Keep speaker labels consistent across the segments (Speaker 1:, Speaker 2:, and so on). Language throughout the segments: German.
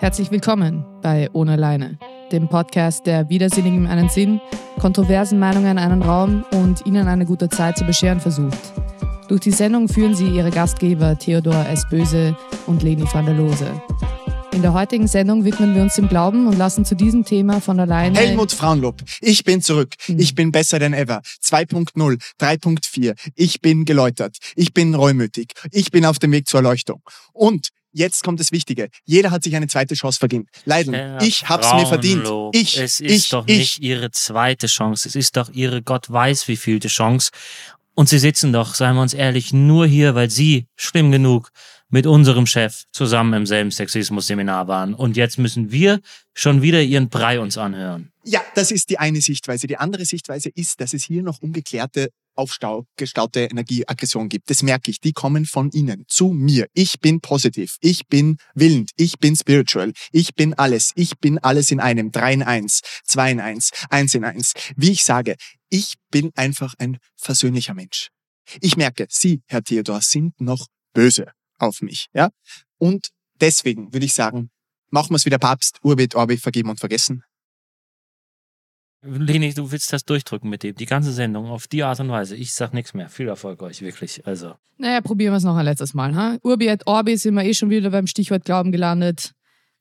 Speaker 1: Herzlich willkommen bei Ohne Leine, dem Podcast, der Widersinnigen einen Sinn, kontroversen Meinungen einen Raum und Ihnen eine gute Zeit zu bescheren versucht. Durch die Sendung führen Sie Ihre Gastgeber Theodor S. Böse und Leni van der Lose. In der heutigen Sendung widmen wir uns dem Glauben und lassen zu diesem Thema von alleine.
Speaker 2: Helmut Frauenlob, ich bin zurück. Ich bin besser denn ever. 2.0, 3.4. Ich bin geläutert. Ich bin reumütig. Ich bin auf dem Weg zur Erleuchtung. Und jetzt kommt das Wichtige. Jeder hat sich eine zweite Chance verdient. Leiden,
Speaker 3: Herr
Speaker 2: ich hab's mir verdient. Ich,
Speaker 3: es ist
Speaker 2: ich,
Speaker 3: doch
Speaker 2: ich.
Speaker 3: nicht ihre zweite Chance. Es ist doch ihre Gott weiß wievielte Chance. Und sie sitzen doch, seien wir uns ehrlich, nur hier, weil sie, schlimm genug, mit unserem Chef zusammen im selben Sexismus-Seminar waren. Und jetzt müssen wir schon wieder ihren Brei uns anhören.
Speaker 2: Ja, das ist die eine Sichtweise. Die andere Sichtweise ist, dass es hier noch ungeklärte aufgestaute Energieaggression gibt. Das merke ich. Die kommen von Ihnen zu mir. Ich bin positiv. Ich bin willend. Ich bin spiritual. Ich bin alles. Ich bin alles in einem. Drei in eins. Zwei in eins. Eins in eins. Wie ich sage, ich bin einfach ein versöhnlicher Mensch. Ich merke, Sie, Herr Theodor, sind noch böse auf mich. Ja? Und deswegen würde ich sagen, machen wir es wie der Papst, Urbit, Orbi, vergeben und vergessen.
Speaker 3: Leni, du willst das durchdrücken mit dem, die ganze Sendung auf die Art und Weise. Ich sag nichts mehr. Viel Erfolg euch, wirklich. Also.
Speaker 1: Naja, probieren wir es noch ein letztes Mal. Ha? Urbi et Orbi sind wir eh schon wieder beim Stichwort Glauben gelandet.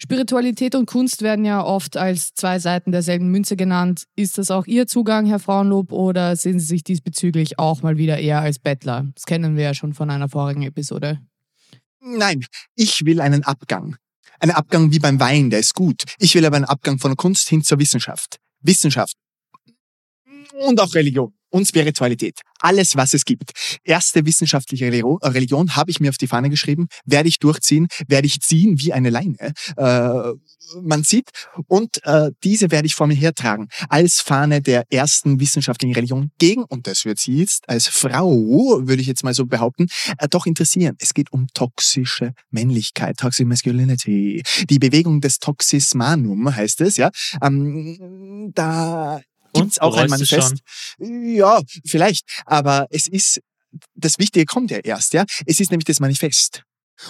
Speaker 1: Spiritualität und Kunst werden ja oft als zwei Seiten derselben Münze genannt. Ist das auch Ihr Zugang, Herr Frauenlob, oder sehen Sie sich diesbezüglich auch mal wieder eher als Bettler? Das kennen wir ja schon von einer vorigen Episode.
Speaker 2: Nein, ich will einen Abgang. Einen Abgang wie beim Wein, der ist gut. Ich will aber einen Abgang von der Kunst hin zur Wissenschaft. Wissenschaft. Und auch Religion und Spiritualität. Alles, was es gibt. Erste wissenschaftliche Religion, Religion habe ich mir auf die Fahne geschrieben, werde ich durchziehen, werde ich ziehen wie eine Leine. Äh, man sieht. Und äh, diese werde ich vor mir hertragen. Als Fahne der ersten wissenschaftlichen Religion gegen, und das wird sie jetzt als Frau, würde ich jetzt mal so behaupten, äh, doch interessieren. Es geht um toxische Männlichkeit, Toxic Masculinity. Die Bewegung des Toxis Manum heißt es, ja. Ähm, da gibt's auch ein Manifest. Ja, vielleicht. Aber es ist, das Wichtige kommt ja erst, ja. Es ist nämlich das Manifest.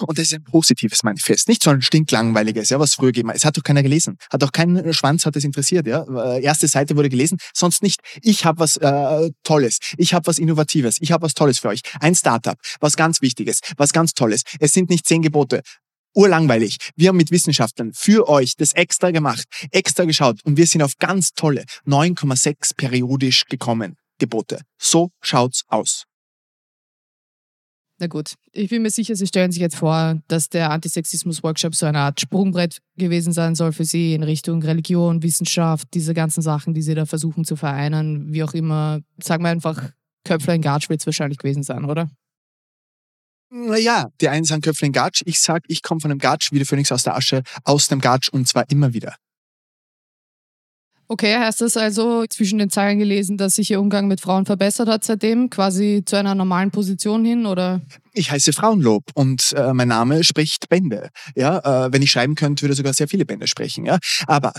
Speaker 2: Und das ist ein positives Manifest, nicht so ein stinklangweiliges, ja, was früher gegeben hat. Es hat doch keiner gelesen. Hat doch keinen Schwanz hat es interessiert, ja. Äh, Erste Seite wurde gelesen, sonst nicht. Ich habe was äh, Tolles, ich habe was Innovatives, ich habe was Tolles für euch. Ein Startup, was ganz Wichtiges, was ganz Tolles. Es sind nicht zehn Gebote. Urlangweilig. Wir haben mit Wissenschaftlern für euch das extra gemacht, extra geschaut und wir sind auf ganz tolle 9,6 periodisch gekommen Gebote. So schaut's aus.
Speaker 1: Na gut, ich bin mir sicher, Sie stellen sich jetzt vor, dass der Antisexismus-Workshop so eine Art Sprungbrett gewesen sein soll für Sie in Richtung Religion, Wissenschaft, diese ganzen Sachen, die Sie da versuchen zu vereinen, wie auch immer. Sagen wir einfach, Köpfler in Gatsch wird es wahrscheinlich gewesen sein, oder?
Speaker 2: Naja, die einen sagen Köpfle in Gatsch. Ich sag, ich komme von einem Gatsch, wie der Phönix aus der Asche, aus dem Gatsch und zwar immer wieder.
Speaker 1: Okay, heißt das also zwischen den Zeilen gelesen, dass sich Ihr Umgang mit Frauen verbessert hat seitdem, quasi zu einer normalen Position hin, oder?
Speaker 2: Ich heiße Frauenlob und äh, mein Name spricht Bände. Ja, äh, wenn ich schreiben könnte, würde sogar sehr viele Bände sprechen. Ja, aber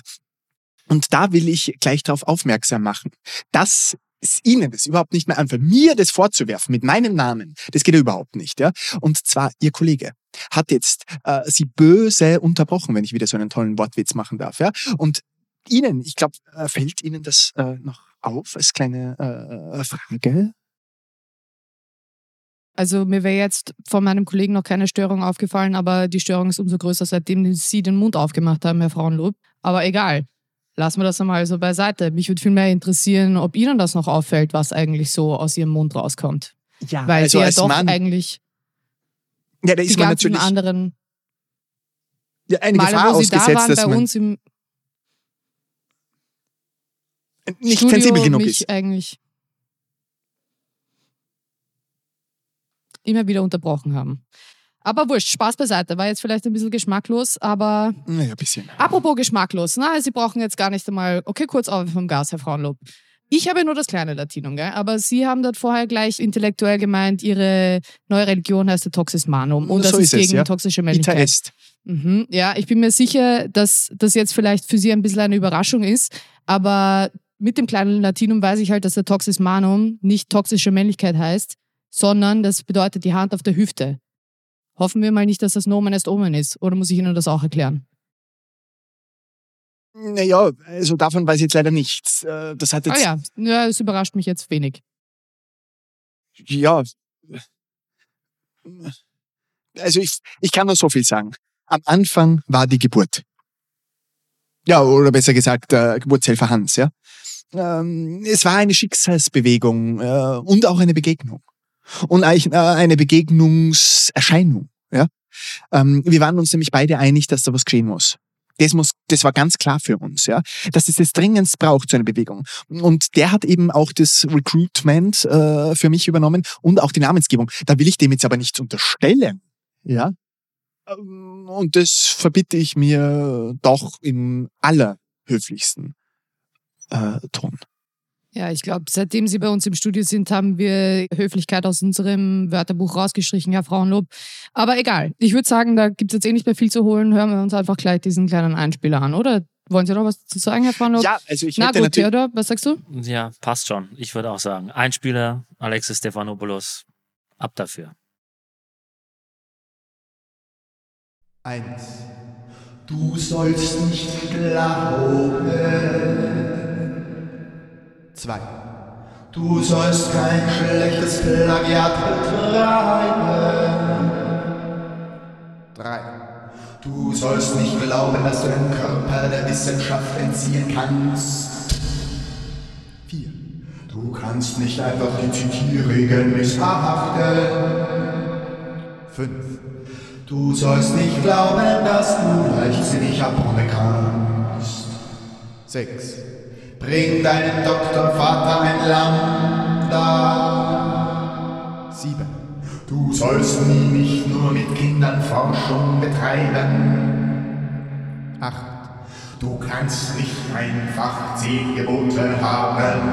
Speaker 2: und da will ich gleich darauf aufmerksam machen, dass es Ihnen das überhaupt nicht mehr anfällt, mir das vorzuwerfen mit meinem Namen, das geht ja überhaupt nicht. Ja, und zwar Ihr Kollege hat jetzt äh, Sie böse unterbrochen, wenn ich wieder so einen tollen Wortwitz machen darf. Ja, und Ihnen, ich glaube, äh, fällt Ihnen das äh, noch auf als kleine äh, Frage?
Speaker 1: Also mir wäre jetzt von meinem Kollegen noch keine Störung aufgefallen, aber die Störung ist umso größer, seitdem Sie den Mund aufgemacht haben, Herr Frauenlob. Aber egal, lassen wir das einmal so beiseite. Mich würde viel mehr interessieren, ob Ihnen das noch auffällt, was eigentlich so aus Ihrem Mund rauskommt.
Speaker 2: Ja,
Speaker 1: Weil
Speaker 2: also
Speaker 1: Sie ja
Speaker 2: als
Speaker 1: doch
Speaker 2: Mann,
Speaker 1: eigentlich
Speaker 2: ja, da
Speaker 1: die
Speaker 2: ist man
Speaker 1: ganzen
Speaker 2: natürlich
Speaker 1: anderen
Speaker 2: ja, eine
Speaker 1: Male,
Speaker 2: Gefahr
Speaker 1: wo Sie da
Speaker 2: ausgesetzt,
Speaker 1: waren bei
Speaker 2: man
Speaker 1: uns im
Speaker 2: nicht
Speaker 1: Studio
Speaker 2: sensibel genug
Speaker 1: mich
Speaker 2: ist.
Speaker 1: eigentlich immer wieder unterbrochen haben. Aber wurscht, Spaß beiseite. War jetzt vielleicht ein bisschen geschmacklos, aber
Speaker 2: Naja, ein bisschen.
Speaker 1: apropos geschmacklos, na, Sie brauchen jetzt gar nicht einmal, okay, kurz auf vom Gas, Herr Frauenlob. Ich habe ja nur das kleine Latinum, gell? aber Sie haben dort vorher gleich intellektuell gemeint, Ihre neue Religion heißt der Toxis Manum und das
Speaker 2: So
Speaker 1: ist
Speaker 2: ist es,
Speaker 1: gegen
Speaker 2: ja.
Speaker 1: toxische
Speaker 2: Ita
Speaker 1: Männlichkeit.
Speaker 2: est.
Speaker 1: Mhm. Ja, ich bin mir sicher, dass das jetzt vielleicht für Sie ein bisschen eine Überraschung ist, aber mit dem kleinen Latinum weiß ich halt, dass der Toxis Manum nicht toxische Männlichkeit heißt, sondern das bedeutet die Hand auf der Hüfte. Hoffen wir mal nicht, dass das Nomen est Omen ist, oder muss ich Ihnen das auch erklären?
Speaker 2: Naja, also davon weiß ich jetzt leider nichts. Äh, Das hat
Speaker 1: Ah
Speaker 2: jetzt,
Speaker 1: ja, ja, es überrascht mich jetzt wenig.
Speaker 2: ja. Also ich, ich kann nur so viel sagen. Am Anfang war die Geburt. Ja, oder besser gesagt, äh, Geburtshelfer Hans, ja. Ähm, es war eine Schicksalsbewegung äh, und auch eine Begegnung. Und eigentlich, äh, eine Begegnungserscheinung. Ähm, wir waren uns nämlich beide einig, dass da was geschehen muss. Das, muss, das war ganz klar für uns, ja, dass es das dringendst braucht, so eine Bewegung. Und der hat eben auch das Recruitment äh, für mich übernommen und auch die Namensgebung. Da will ich dem jetzt aber nichts unterstellen, ja. Ähm, Und das verbitte ich mir doch im allerhöflichsten äh, Ton.
Speaker 1: Ja, ich glaube, seitdem Sie bei uns im Studio sind, haben wir Höflichkeit aus unserem Wörterbuch rausgestrichen, Herr Frauenlob. Aber egal. Ich würde sagen, da gibt es jetzt eh nicht mehr viel zu holen. Hören wir uns einfach gleich diesen kleinen Einspieler an, oder? Wollen Sie noch was dazu sagen, Herr Frauenlob?
Speaker 2: Ja, also ich
Speaker 1: Na
Speaker 2: hätte
Speaker 1: gut,
Speaker 2: natürlich.
Speaker 1: Theodor, was sagst du?
Speaker 3: Ja, passt schon. Ich würde auch sagen. Einspieler, Alexis Stefanopoulos, ab dafür.
Speaker 4: Eins. Du sollst nicht glauben. Zwei. Du sollst kein schlechtes Plagiat betreiben. Drei. Du sollst nicht glauben, dass du den Körper der Wissenschaft entziehen kannst. Vier. Du kannst nicht einfach die Zitierregeln missachten. Fünf. Du sollst nicht glauben, dass du leichtsinnig abrunden kannst. Sechs. Bring deinem Doktorvater ein Lamm da. Sieben. Du sollst nie nicht nur mit Kindern Forschung betreiben. Acht. Du kannst nicht einfach zehn Gebote haben.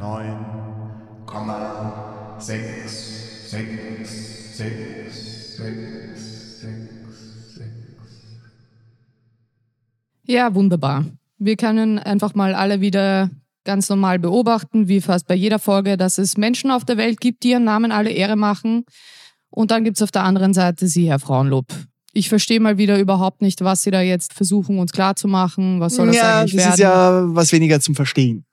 Speaker 4: Neun. Komma. Sechs. Sechs. Sechs. Sechs. Sechs. Sechs.
Speaker 1: Ja, wunderbar. Wir können einfach mal alle wieder ganz normal beobachten, wie fast bei jeder Folge, dass es Menschen auf der Welt gibt, die ihren Namen alle Ehre machen. Und dann gibt es auf der anderen Seite Sie, Herr Frauenlob. Ich verstehe mal wieder überhaupt nicht, was Sie da jetzt versuchen, uns klarzumachen. Was soll das
Speaker 2: ja,
Speaker 1: eigentlich
Speaker 2: das
Speaker 1: werden?
Speaker 2: ist ja was weniger zum Verstehen,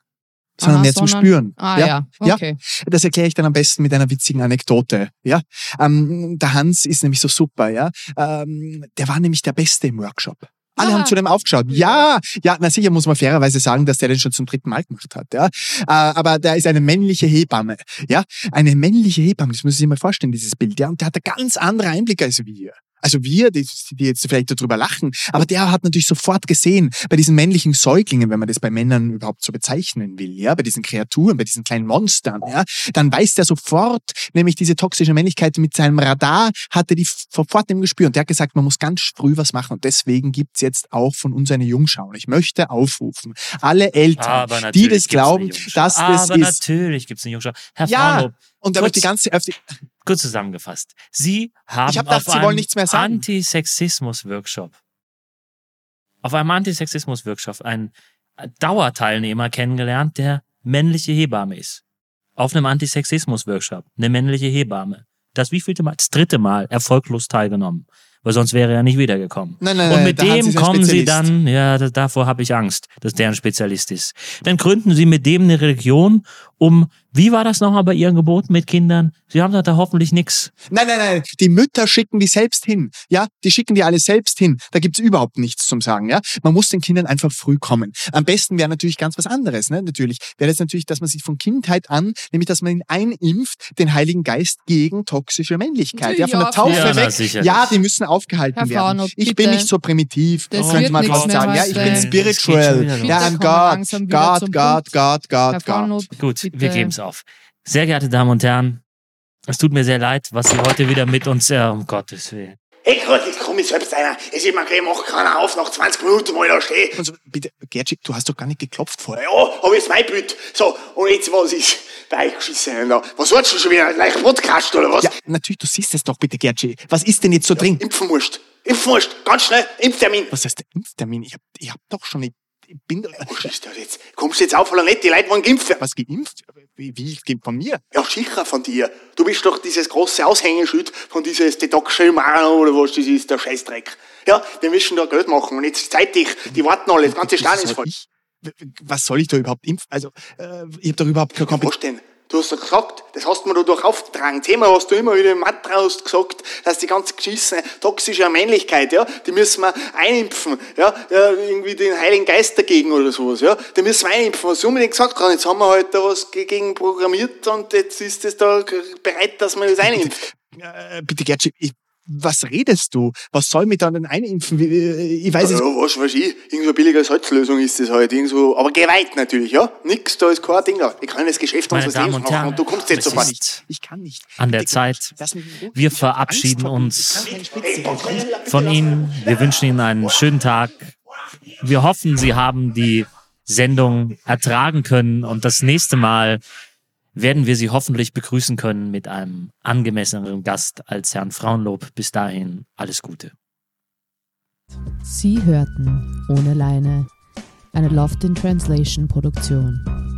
Speaker 2: sondern
Speaker 1: Aha,
Speaker 2: mehr zum
Speaker 1: sondern-
Speaker 2: Spüren.
Speaker 1: Ah
Speaker 2: ja?
Speaker 1: ja,
Speaker 2: Ja.
Speaker 1: okay.
Speaker 2: Das erkläre ich dann am besten mit einer witzigen Anekdote. Ja, ähm, der Hans ist nämlich so super. Ja, ähm, der war nämlich der Beste im Workshop. Alle haben zu dem aufgeschaut. Ja, ja, na sicher muss man fairerweise sagen, dass der den schon zum dritten Mal gemacht hat. Ja, äh, aber der ist eine männliche Hebamme. Ja, eine männliche Hebamme. Das müssen Sie sich mal vorstellen, dieses Bild. Ja, und der hat einen ganz andere Einblicke als wir. Also wir, die, die jetzt vielleicht darüber lachen, aber der hat natürlich sofort gesehen, bei diesen männlichen Säuglingen, wenn man das bei Männern überhaupt so bezeichnen will, ja, bei diesen Kreaturen, bei diesen kleinen Monstern, ja, dann weiß der sofort, nämlich diese toxische Männlichkeit mit seinem Radar, hatte die sofort im Gespür und der hat gesagt, man muss ganz früh was machen und deswegen gibt's jetzt auch von uns eine Jungschau. Und ich möchte aufrufen, alle Eltern,
Speaker 3: Aber
Speaker 2: die
Speaker 3: natürlich
Speaker 2: das
Speaker 3: gibt's
Speaker 2: glauben, dass das
Speaker 3: Aber
Speaker 2: ist.
Speaker 3: natürlich gibt es eine Jungschau. Herr
Speaker 2: Ja,
Speaker 3: Frauenlob,
Speaker 2: Und da wird die ganze,
Speaker 3: kurz zusammengefasst. Sie haben
Speaker 2: Ich hab gedacht,
Speaker 3: auf
Speaker 2: Sie wollen
Speaker 3: einem
Speaker 2: nichts mehr sagen.
Speaker 3: Antisexismus-Workshop, auf einem Antisexismus-Workshop einen Dauerteilnehmer kennengelernt, der männliche Hebamme ist. Auf einem Antisexismus-Workshop, eine männliche Hebamme. Das wievielte Mal? Das dritte Mal erfolglos teilgenommen. Weil sonst wäre er nicht wiedergekommen.
Speaker 2: Nein, nein,
Speaker 3: Und
Speaker 2: nein,
Speaker 3: mit
Speaker 2: Hans
Speaker 3: dem kommen sie dann, ja, da- davor habe ich Angst, dass der ein Spezialist ist. Dann gründen sie mit dem eine Religion, um, wie war das nochmal bei ihren Geburten mit Kindern? Sie haben da hoffentlich nix.
Speaker 2: Nein, nein, nein. Die Mütter schicken die selbst hin. Ja, die schicken die alle selbst hin. Da gibt's überhaupt nichts zum Sagen. Ja, man muss den Kindern einfach früh kommen. Am besten wäre natürlich ganz was anderes. Ne? Natürlich wäre das natürlich, dass man sich von Kindheit an, nämlich dass man ihn einimpft, den Heiligen Geist gegen toxische Männlichkeit. Ja, von der
Speaker 1: Ja,
Speaker 2: Taufe
Speaker 3: ja,
Speaker 2: weg. Ja, die müssen aufgehalten
Speaker 1: Herr
Speaker 2: werden.
Speaker 1: Frauenlob,
Speaker 2: Ich bin nicht so primitiv,
Speaker 1: Das
Speaker 2: könnte man
Speaker 1: nichts
Speaker 2: fast sagen. Ja, ich bin spiritual. Ja, I'm God, God, God. God, God,
Speaker 3: Gut,
Speaker 1: bitte.
Speaker 3: wir geben es auf. Sehr geehrte Damen und Herren, es tut mir sehr leid, was Sie heute wieder mit uns, äh, um Gottes Willen.
Speaker 5: Hey Gott, jetzt komm ich selbst einer. Es ist mir gleich, mach keiner auf, nach 20 Minuten, wo ich da stehe.
Speaker 2: Also, bitte, Gertschik, du hast doch gar nicht geklopft vorher.
Speaker 5: Ja, hab ich jetzt mein Bild. So, und jetzt, was ist bei euch geschissen da? Was sollst du schon wieder? Gleich Podcast oder was?
Speaker 2: Ja, natürlich, du siehst es doch bitte, Gertschik. Was ist denn jetzt so drin?
Speaker 5: Impfen musst. Impfen musst. Ganz schnell. Impftermin.
Speaker 2: Was heißt der Impftermin? Ich hab, ich hab doch schon, ich, Ich bin,
Speaker 5: Was ist das jetzt? Kommst du jetzt auf oder nicht? Die Leute wollen geimpft werden.
Speaker 2: was geimpft? Wie, wie von mir?
Speaker 5: Ja, sicher von dir. Du bist doch dieses große Aushängeschild von dieses Detox-Shellmano oder was das ist, der Scheißdreck. Ja, wir müssen da Geld machen und jetzt zeitig, die warten alle, das ganze Stadion ist voll.
Speaker 2: ich, was soll ich da überhaupt impfen? Also, äh, ich habe da überhaupt keine Kompetenz.
Speaker 5: Was denn? Du hast doch gesagt, das hast du mir da durch aufgetragen. Zehnmal hast du immer wieder im Mantra hast gesagt, dass die ganze geschissene toxische Männlichkeit, ja, die müssen wir einimpfen, ja, ja, irgendwie den Heiligen Geist dagegen oder sowas, ja, die müssen wir einimpfen, was unbedingt gesagt haben. Jetzt haben wir halt da was gegen programmiert und jetzt ist es da bereit, dass man das einimpft.
Speaker 2: Äh, bitte, Gertschik, ich, was redest du? Was soll mich dann denn einimpfen? Äh, Ich weiß es.
Speaker 5: Ja, was weiß ich, irgend so eine billige Salzlösung ist das halt, irgend so, aber geweiht natürlich, ja, nix, da ist kein Ding da. Wir können das Geschäft
Speaker 3: Meine
Speaker 5: unseres
Speaker 3: Damen
Speaker 5: Lebens
Speaker 3: und
Speaker 5: machen
Speaker 3: Herren,
Speaker 5: und du kommst jetzt sofort.
Speaker 3: ist
Speaker 2: Ich kann nicht.
Speaker 3: an der Zeit. Wir verabschieden uns von Ihnen. Wir wünschen Ihnen einen schönen Tag. Wir hoffen, Sie haben die Sendung ertragen können und das nächste Mal werden wir Sie hoffentlich begrüßen können mit einem angemesseneren Gast als Herrn Frauenlob. Bis dahin alles Gute.
Speaker 1: Sie hörten Ohne Leine, eine Loft in Translation Produktion.